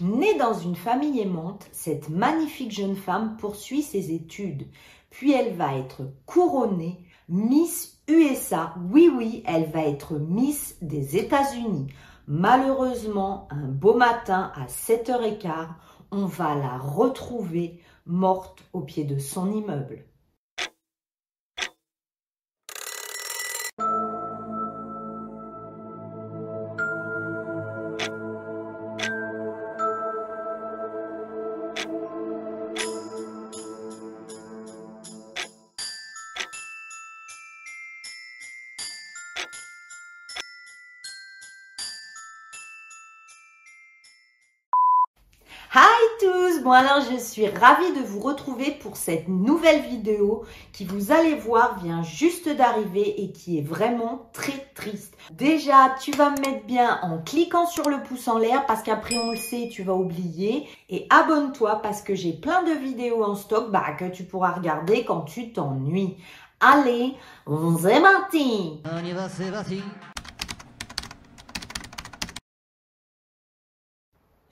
Née dans une famille aimante, cette magnifique jeune femme poursuit ses études. Puis elle va être couronnée Miss USA. Oui, oui, elle va être Miss des États-Unis. Malheureusement, un beau matin à 7h15, on va la retrouver morte au pied de son immeuble. Bon alors je suis ravie de vous retrouver pour cette nouvelle vidéo qui vous allez voir vient juste d'arriver et qui est vraiment très triste. Déjà tu vas me mettre bien en cliquant sur le pouce en l'air parce qu'après on le sait tu vas oublier et abonne-toi parce que j'ai plein de vidéos en stock bah, que tu pourras regarder quand tu t'ennuies. Allez, On c'est parti.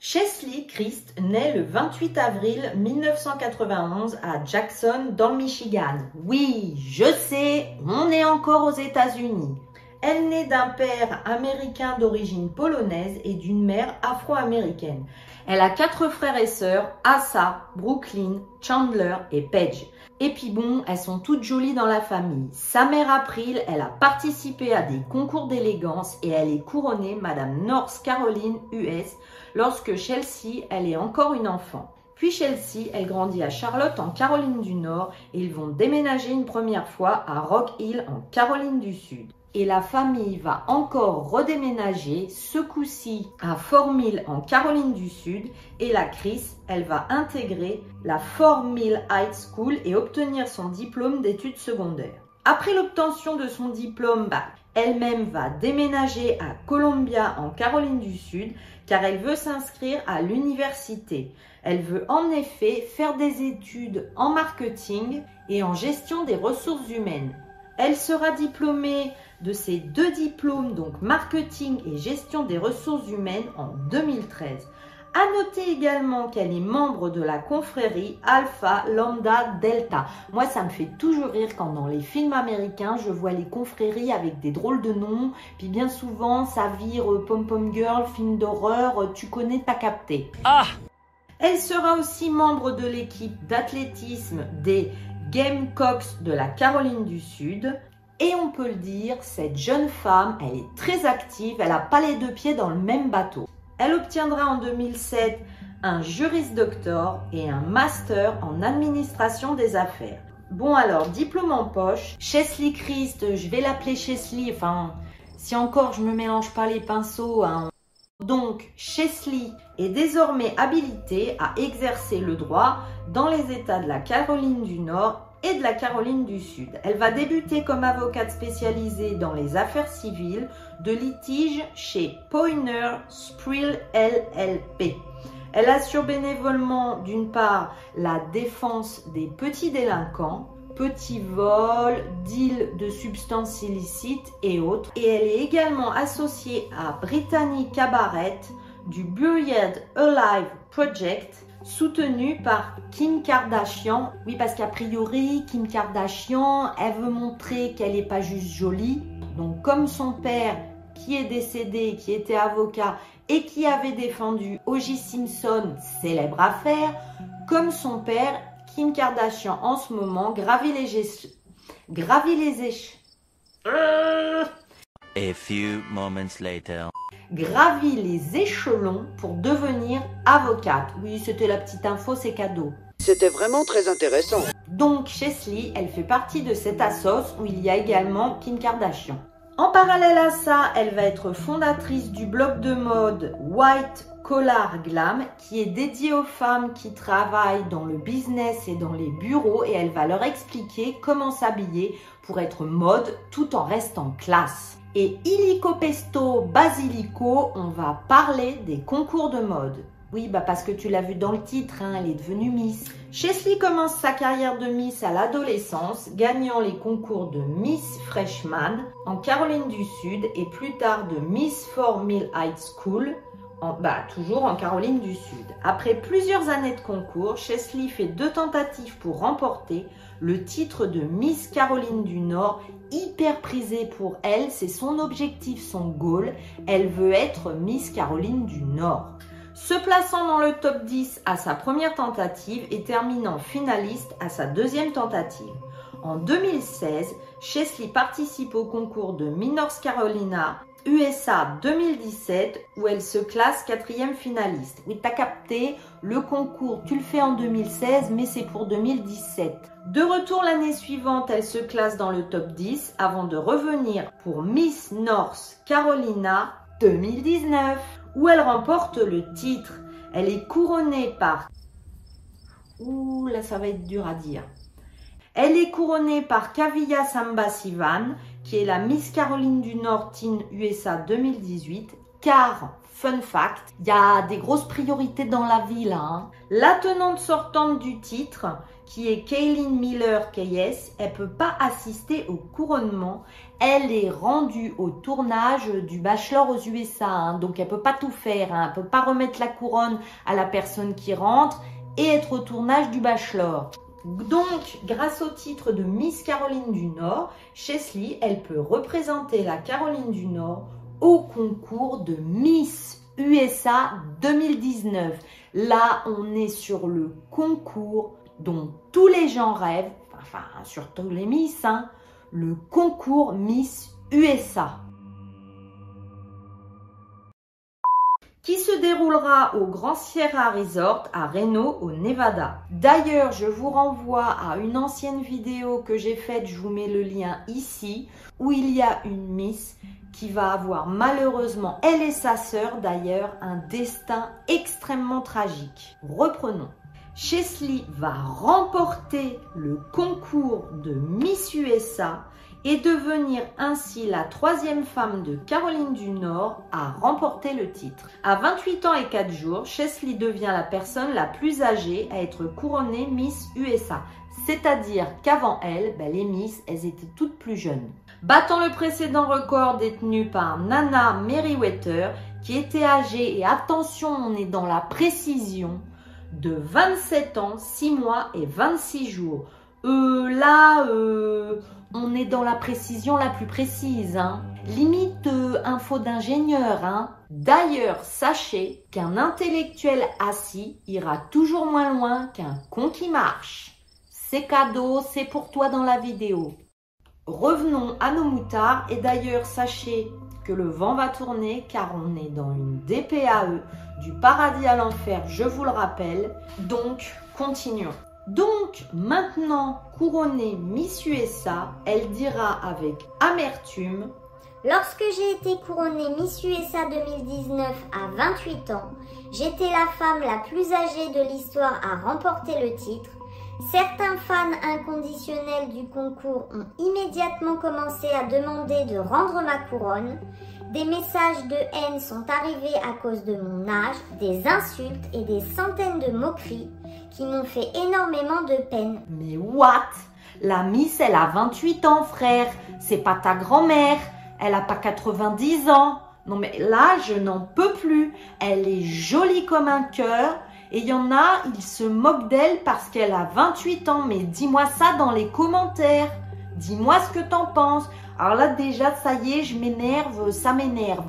Chesley Christ naît le 28 avril 1991 à Jackson, dans le Michigan. Oui, je sais, on est encore aux États-Unis. Elle naît d'un père américain d'origine polonaise et d'une mère afro-américaine. Elle a quatre frères et sœurs, Asa, Brooklyn, Chandler et Paige. Et puis bon, elles sont toutes jolies dans la famille. Sa mère April, elle a participé à des concours d'élégance et elle est couronnée Madame North Caroline US lorsque Chelsea, elle est encore une enfant. Puis Chelsea, elle grandit à Charlotte en Caroline du Nord et ils vont déménager une première fois à Rock Hill en Caroline du Sud. Et la famille va encore redéménager, ce coup-ci à Fort Mill en Caroline du Sud. Et la Chris, elle va intégrer la Fort Mill High School et obtenir son diplôme d'études secondaires. Après l'obtention de son diplôme, bah, elle-même va déménager à Columbia en Caroline du Sud car elle veut s'inscrire à l'université. Elle veut en effet faire des études en marketing et en gestion des ressources humaines. Elle sera diplômée de ces deux diplômes, donc marketing et gestion des ressources humaines, en 2013. À noter également qu'elle est membre de la confrérie Alpha Lambda Delta. Moi, ça me fait toujours rire quand dans les films américains, je vois les confréries avec des drôles de noms. Puis bien souvent, ça vire euh, Pom Pom Girl, film d'horreur, euh, tu connais, t'as capté. Ah Elle sera aussi membre de l'équipe d'athlétisme des Gamecocks de la Caroline du Sud. Et on peut le dire, cette jeune femme, elle est très active, elle n'a pas les deux pieds dans le même bateau. Elle obtiendra en 2007 un Juris Doctor et un Master en administration des affaires. Bon alors, diplôme en poche, Chesley Christ, je vais l'appeler Chesley, enfin, si encore je me mélange pas les pinceaux. Hein. Donc, Chesley est désormais habilitée à exercer le droit dans les États de la Caroline du Nord et de la Caroline du Sud. Elle va débuter comme avocate spécialisée dans les affaires civiles de litige chez Poiner Sprill LLP. Elle assure bénévolement d'une part la défense des petits délinquants, petits vols, deals de substances illicites et autres. Et elle est également associée à Brittany Cabaret du Buried Alive Project soutenu par Kim Kardashian. Oui, parce qu'a priori, Kim Kardashian, elle veut montrer qu'elle n'est pas juste jolie. Donc, comme son père, qui est décédé, qui était avocat et qui avait défendu O.J. Simpson, célèbre affaire, comme son père, Kim Kardashian, en ce moment, gravit les, gravit échelons. A few moments later. Gravit les échelons pour devenir avocate. Oui, c'était la petite info, c'est cadeau. C'était vraiment très intéressant. Donc, Chesley, elle fait partie de cette assos où il y a également Kim Kardashian. En parallèle à ça, elle va être fondatrice du blog de mode White Collar Glam qui est dédié aux femmes qui travaillent dans le business et dans les bureaux et elle va leur expliquer comment s'habiller pour être mode tout en restant classe. Et illico pesto basilico, on va parler des concours de mode. Oui, bah parce que tu l'as vu dans le titre, hein, elle est devenue Miss. Chesley commence sa carrière de Miss à l'adolescence, gagnant les concours de Miss Freshman en Caroline du Sud et plus tard de Miss Fort Mill High School bah, toujours en Caroline du Sud. Après plusieurs années de concours, Chesley fait deux tentatives pour remporter le titre de Miss Caroline du Nord, hyper prisé pour elle, c'est son objectif, son goal, elle veut être Miss Caroline du Nord. Se plaçant dans le top 10 à sa première tentative et terminant finaliste à sa deuxième tentative. En 2016, Chesley participe au concours de Miss North Carolina USA 2017 où elle se classe quatrième finaliste. Oui, t'as capté, le concours, tu le fais en 2016, mais c'est pour 2017. De retour l'année suivante, elle se classe dans le top 10 avant de revenir pour Miss North Carolina 2019 où elle remporte le titre. Elle est couronnée par... Ouh, là ça va être dur à dire. Elle est couronnée par Kavya Samba Sivan, qui est la Miss Caroline du Nord Teen USA 2018, car, fun fact, il y a des grosses priorités dans la vie là. hein. La tenante sortante du titre, qui est Kaylin Miller KS, elle peut pas assister au couronnement. Elle est rendue au tournage du Bachelor aux USA, hein, donc elle peut pas tout faire. Hein, elle peut pas remettre la couronne à la personne qui rentre et être au tournage du Bachelor. Donc, grâce au titre de Miss Caroline du Nord, Chesley, elle peut représenter la Caroline du Nord au concours de Miss USA 2019. Là, on est sur le concours dont tous les gens rêvent, enfin, surtout les Miss, hein, le concours Miss USA. Qui se déroulera au Grand Sierra Resort à Reno au Nevada. D'ailleurs, je vous renvoie à une ancienne vidéo que j'ai faite, je vous mets le lien ici, où il y a une Miss qui va avoir malheureusement, elle et sa sœur d'ailleurs, un destin extrêmement tragique. Reprenons. Chesley va remporter le concours de Miss USA et devenir ainsi la troisième femme de Caroline du Nord à remporter le titre. À 28 ans et 4 jours, Chesley devient la personne la plus âgée à être couronnée Miss USA. C'est-à-dire qu'avant elle, ben, les Miss, elles étaient toutes plus jeunes. Battant le précédent record détenu par Nana Merriweather, qui était âgée, et attention, on est dans la précision, de 27 ans, 6 mois et 26 jours. Euh, là, euh, on est dans la précision la plus précise. Hein. Limite euh, info d'ingénieur. Hein. D'ailleurs, sachez qu'un intellectuel assis ira toujours moins loin qu'un con qui marche. C'est cadeau, c'est pour toi dans la vidéo. Revenons à nos moutards et d'ailleurs sachez que le vent va tourner car on est dans une DPAE du paradis à l'enfer, je vous le rappelle. Donc, continuons. Donc, maintenant couronnée Miss USA, elle dira avec amertume Lorsque j'ai été couronnée Miss USA 2019 à 28 ans, j'étais la femme la plus âgée de l'histoire à remporter le titre. Certains fans inconditionnels du concours ont immédiatement commencé à demander de rendre ma couronne. Des messages de haine sont arrivés à cause de mon âge, des insultes et des centaines de moqueries qui m'ont fait énormément de peine. Mais what? La Miss, elle a 28 ans, frère. C'est pas ta grand-mère. Elle a pas 90 ans. Non mais là, je n'en peux plus. Elle est jolie comme un cœur. Et il y en a, ils se moquent d'elle parce qu'elle a 28 ans. Mais dis-moi ça dans les commentaires. Dis-moi ce que t'en penses. Alors là, déjà, ça y est, je m'énerve, ça m'énerve.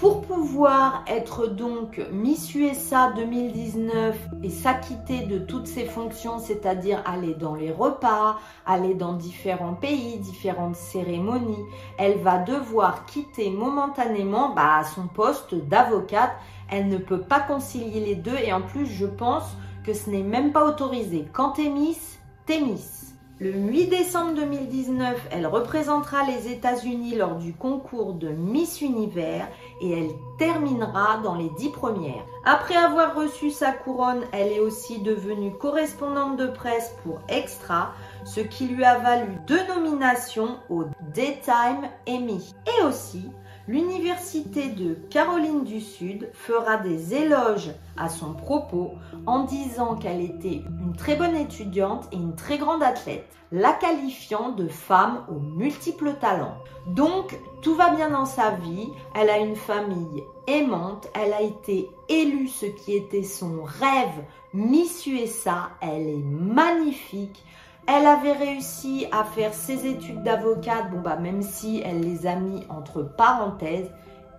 Pour pouvoir être donc Miss USA 2019 et s'acquitter de toutes ses fonctions, c'est-à-dire aller dans les repas, aller dans différents pays, différentes cérémonies, elle va devoir quitter momentanément bah, son poste d'avocate. Elle ne peut pas concilier les deux et en plus, je pense que ce n'est même pas autorisé. Quand t'es Miss, t'es Miss. Le 8 décembre 2019, elle représentera les États-Unis lors du concours de Miss Univers et elle terminera dans les dix premières. Après avoir reçu sa couronne, elle est aussi devenue correspondante de presse pour Extra, ce qui lui a valu deux nominations au Daytime Emmy. Et aussi L'université de Caroline du Sud fera des éloges à son propos en disant qu'elle était une très bonne étudiante et une très grande athlète, la qualifiant de femme aux multiples talents. Donc, tout va bien dans sa vie, elle a une famille aimante, elle a été élue ce qui était son rêve, Miss USA, elle est magnifique. Elle avait réussi à faire ses études d'avocate, bon bah même si elle les a mis entre parenthèses.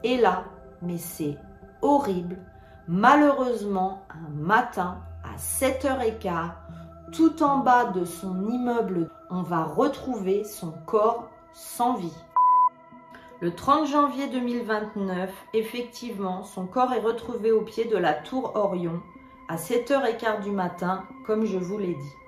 Et là, mais c'est horrible. Malheureusement, un matin à 7h15, tout en bas de son immeuble, on va retrouver son corps sans vie. Le 30 janvier 2029, effectivement, son corps est retrouvé au pied de la tour Orion à 7h15 du matin, comme je vous l'ai dit.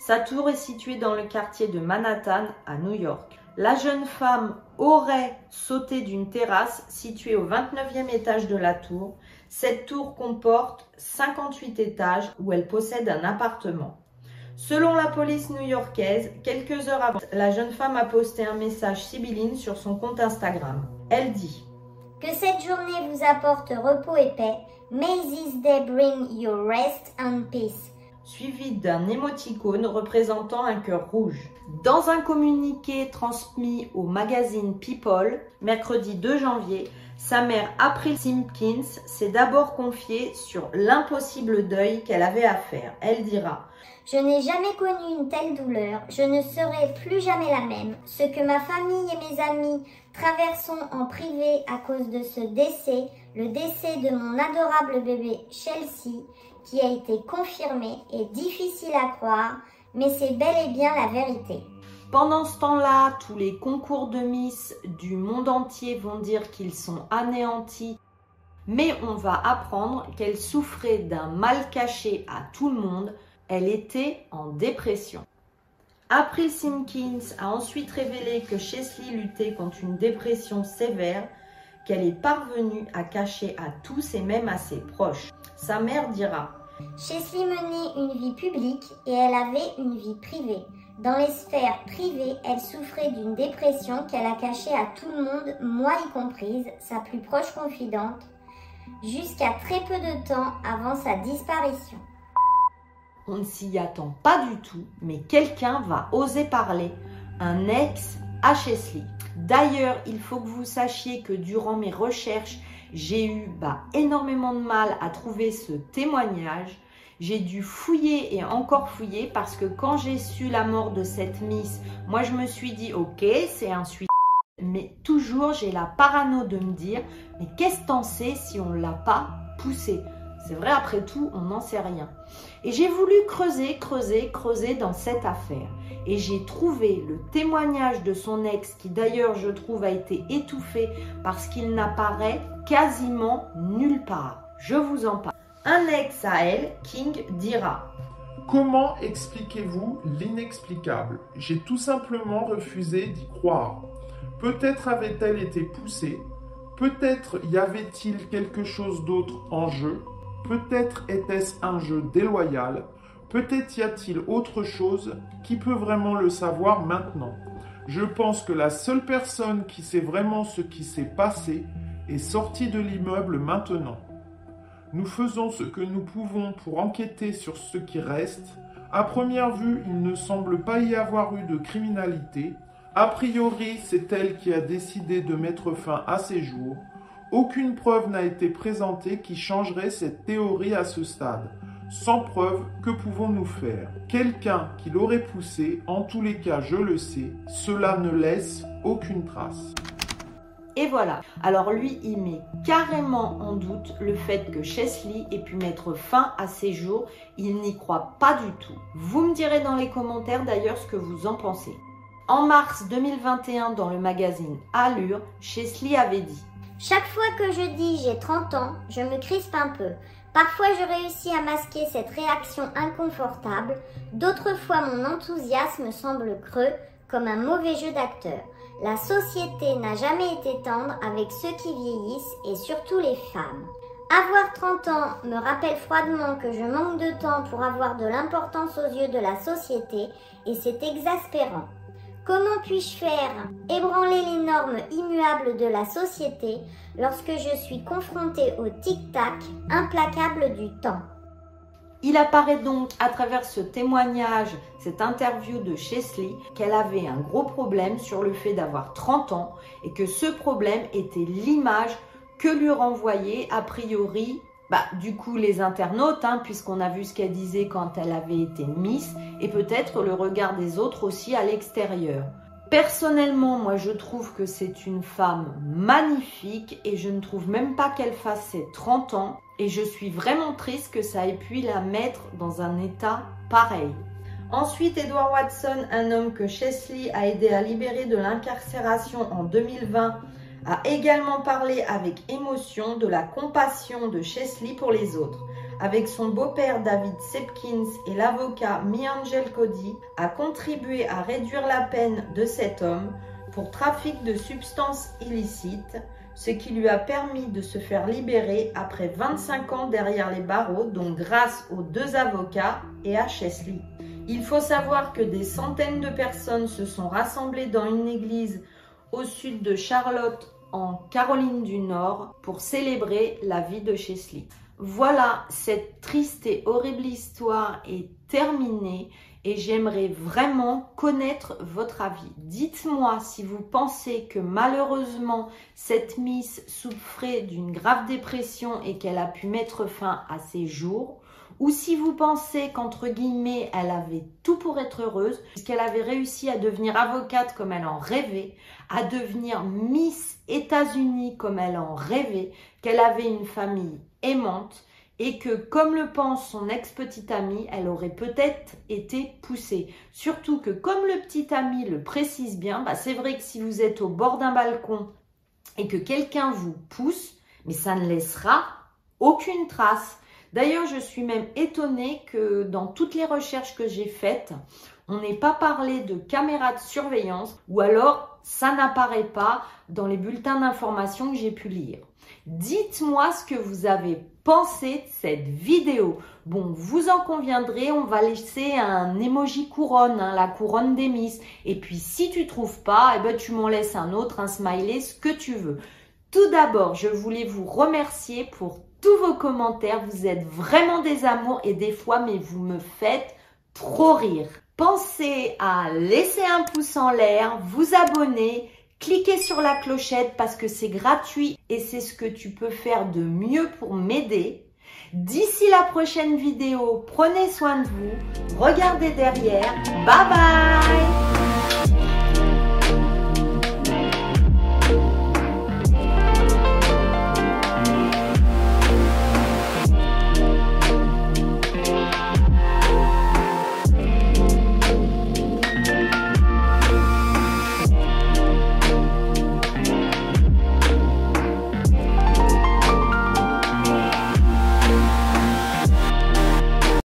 Sa tour est située dans le quartier de Manhattan à New York. La jeune femme aurait sauté d'une terrasse située au 29e étage de la tour. Cette tour comporte 58 étages où elle possède un appartement. Selon la police new-yorkaise, quelques heures avant, la jeune femme a posté un message sibylline sur son compte Instagram. Elle dit Que cette journée vous apporte repos et paix. May this day bring you rest and peace suivi d'un émoticône représentant un cœur rouge. Dans un communiqué transmis au magazine People, mercredi 2 janvier, sa mère April Simpkins s'est d'abord confiée sur l'impossible deuil qu'elle avait à faire. Elle dira Je n'ai jamais connu une telle douleur, je ne serai plus jamais la même. Ce que ma famille et mes amis traversons en privé à cause de ce décès, le décès de mon adorable bébé Chelsea, qui a été confirmé est difficile à croire, mais c'est bel et bien la vérité. Pendant ce temps-là, tous les concours de Miss du monde entier vont dire qu'ils sont anéantis, mais on va apprendre qu'elle souffrait d'un mal caché à tout le monde, elle était en dépression. April Simpkins a ensuite révélé que Chesley luttait contre une dépression sévère qu'elle est parvenue à cacher à tous et même à ses proches. Sa mère dira Chesley menait une vie publique et elle avait une vie privée. Dans les sphères privées, elle souffrait d'une dépression qu'elle a cachée à tout le monde, moi y comprise, sa plus proche confidente, jusqu'à très peu de temps avant sa disparition. On ne s'y attend pas du tout, mais quelqu'un va oser parler. Un ex à Chesley. D'ailleurs, il faut que vous sachiez que durant mes recherches, j'ai eu bah, énormément de mal à trouver ce témoignage. J'ai dû fouiller et encore fouiller parce que quand j'ai su la mort de cette Miss, moi je me suis dit ok, c'est un suicide. Mais toujours j'ai la parano de me dire mais qu'est-ce que t'en sais si on l'a pas poussé? C'est vrai après tout, on n'en sait rien. Et j'ai voulu creuser, creuser, creuser dans cette affaire et j'ai trouvé le témoignage de son ex qui d'ailleurs je trouve a été étouffé parce qu'il n'apparaît quasiment nulle part. Je vous en parle. Un ex à elle, King, dira Comment expliquez-vous l'inexplicable? J'ai tout simplement refusé d'y croire. Peut-être avait-elle été poussée, peut-être y avait-il quelque chose d'autre en jeu, peut-être était-ce un jeu déloyal, Peut-être y a-t-il autre chose qui peut vraiment le savoir maintenant. Je pense que la seule personne qui sait vraiment ce qui s'est passé est sortie de l'immeuble maintenant. Nous faisons ce que nous pouvons pour enquêter sur ce qui reste. À première vue, il ne semble pas y avoir eu de criminalité. A priori, c'est elle qui a décidé de mettre fin à ses jours. Aucune preuve n'a été présentée qui changerait cette théorie à ce stade. Sans preuve, que pouvons-nous faire? Quelqu'un qui l'aurait poussé, en tous les cas je le sais, cela ne laisse aucune trace. Et voilà. Alors lui, il met carrément en doute le fait que Chesley ait pu mettre fin à ses jours. Il n'y croit pas du tout. Vous me direz dans les commentaires d'ailleurs ce que vous en pensez. En mars 2021, dans le magazine Allure, Chesley avait dit Chaque fois que je dis j'ai 30 ans, je me crispe un peu. Parfois je réussis à masquer cette réaction inconfortable, d'autres fois mon enthousiasme semble creux comme un mauvais jeu d'acteur. La société n'a jamais été tendre avec ceux qui vieillissent et surtout les femmes. Avoir 30 ans me rappelle froidement que je manque de temps pour avoir de l'importance aux yeux de la société et c'est exaspérant. Comment puis-je faire? Ébranler les normes immuables de la société lorsque je suis confrontée au tic-tac implacable du temps. Il apparaît donc à travers ce témoignage, cette interview de Chesley, qu'elle avait un gros problème sur le fait d'avoir 30 ans et que ce problème était l'image que lui renvoyait a priori bah, du coup les internautes, hein, puisqu'on a vu ce qu'elle disait quand elle avait été Miss, et peut-être le regard des autres aussi à l'extérieur. Personnellement, moi je trouve que c'est une femme magnifique et je ne trouve même pas qu'elle fasse ses 30 ans et je suis vraiment triste que ça ait pu la mettre dans un état pareil. Ensuite, Edward Watson, un homme que Chesley a aidé à libérer de l'incarcération en 2020, a également parlé avec émotion de la compassion de Chesley pour les autres. Avec son beau-père David Sepkins et l'avocat Miangel Cody, a contribué à réduire la peine de cet homme pour trafic de substances illicites, ce qui lui a permis de se faire libérer après 25 ans derrière les barreaux, donc grâce aux deux avocats et à Chesley. Il faut savoir que des centaines de personnes se sont rassemblées dans une église au sud de Charlotte en Caroline du Nord pour célébrer la vie de Chesley. Voilà, cette triste et horrible histoire est terminée et j'aimerais vraiment connaître votre avis. Dites-moi si vous pensez que malheureusement cette Miss souffrait d'une grave dépression et qu'elle a pu mettre fin à ses jours ou si vous pensez qu'entre guillemets, elle avait tout pour être heureuse, puisqu'elle avait réussi à devenir avocate comme elle en rêvait, à devenir Miss États-Unis comme elle en rêvait, qu'elle avait une famille aimante et que, comme le pense son ex-petite amie, elle aurait peut-être été poussée. Surtout que, comme le petit ami le précise bien, bah c'est vrai que si vous êtes au bord d'un balcon et que quelqu'un vous pousse, mais ça ne laissera aucune trace. D'ailleurs, je suis même étonnée que dans toutes les recherches que j'ai faites, on n'ait pas parlé de caméras de surveillance ou alors ça n'apparaît pas dans les bulletins d'information que j'ai pu lire. Dites-moi ce que vous avez pensé de cette vidéo. Bon, vous en conviendrez, on va laisser un emoji couronne, hein, la couronne des Miss. Et puis si tu trouves pas, eh ben, tu m'en laisses un autre, un smiley, ce que tu veux. Tout d'abord, je voulais vous remercier pour tous vos commentaires. Vous êtes vraiment des amours et des fois, mais vous me faites trop rire. Pensez à laisser un pouce en l'air, vous abonner, cliquez sur la clochette parce que c'est gratuit et c'est ce que tu peux faire de mieux pour m'aider. D'ici la prochaine vidéo, prenez soin de vous, regardez derrière. Bye bye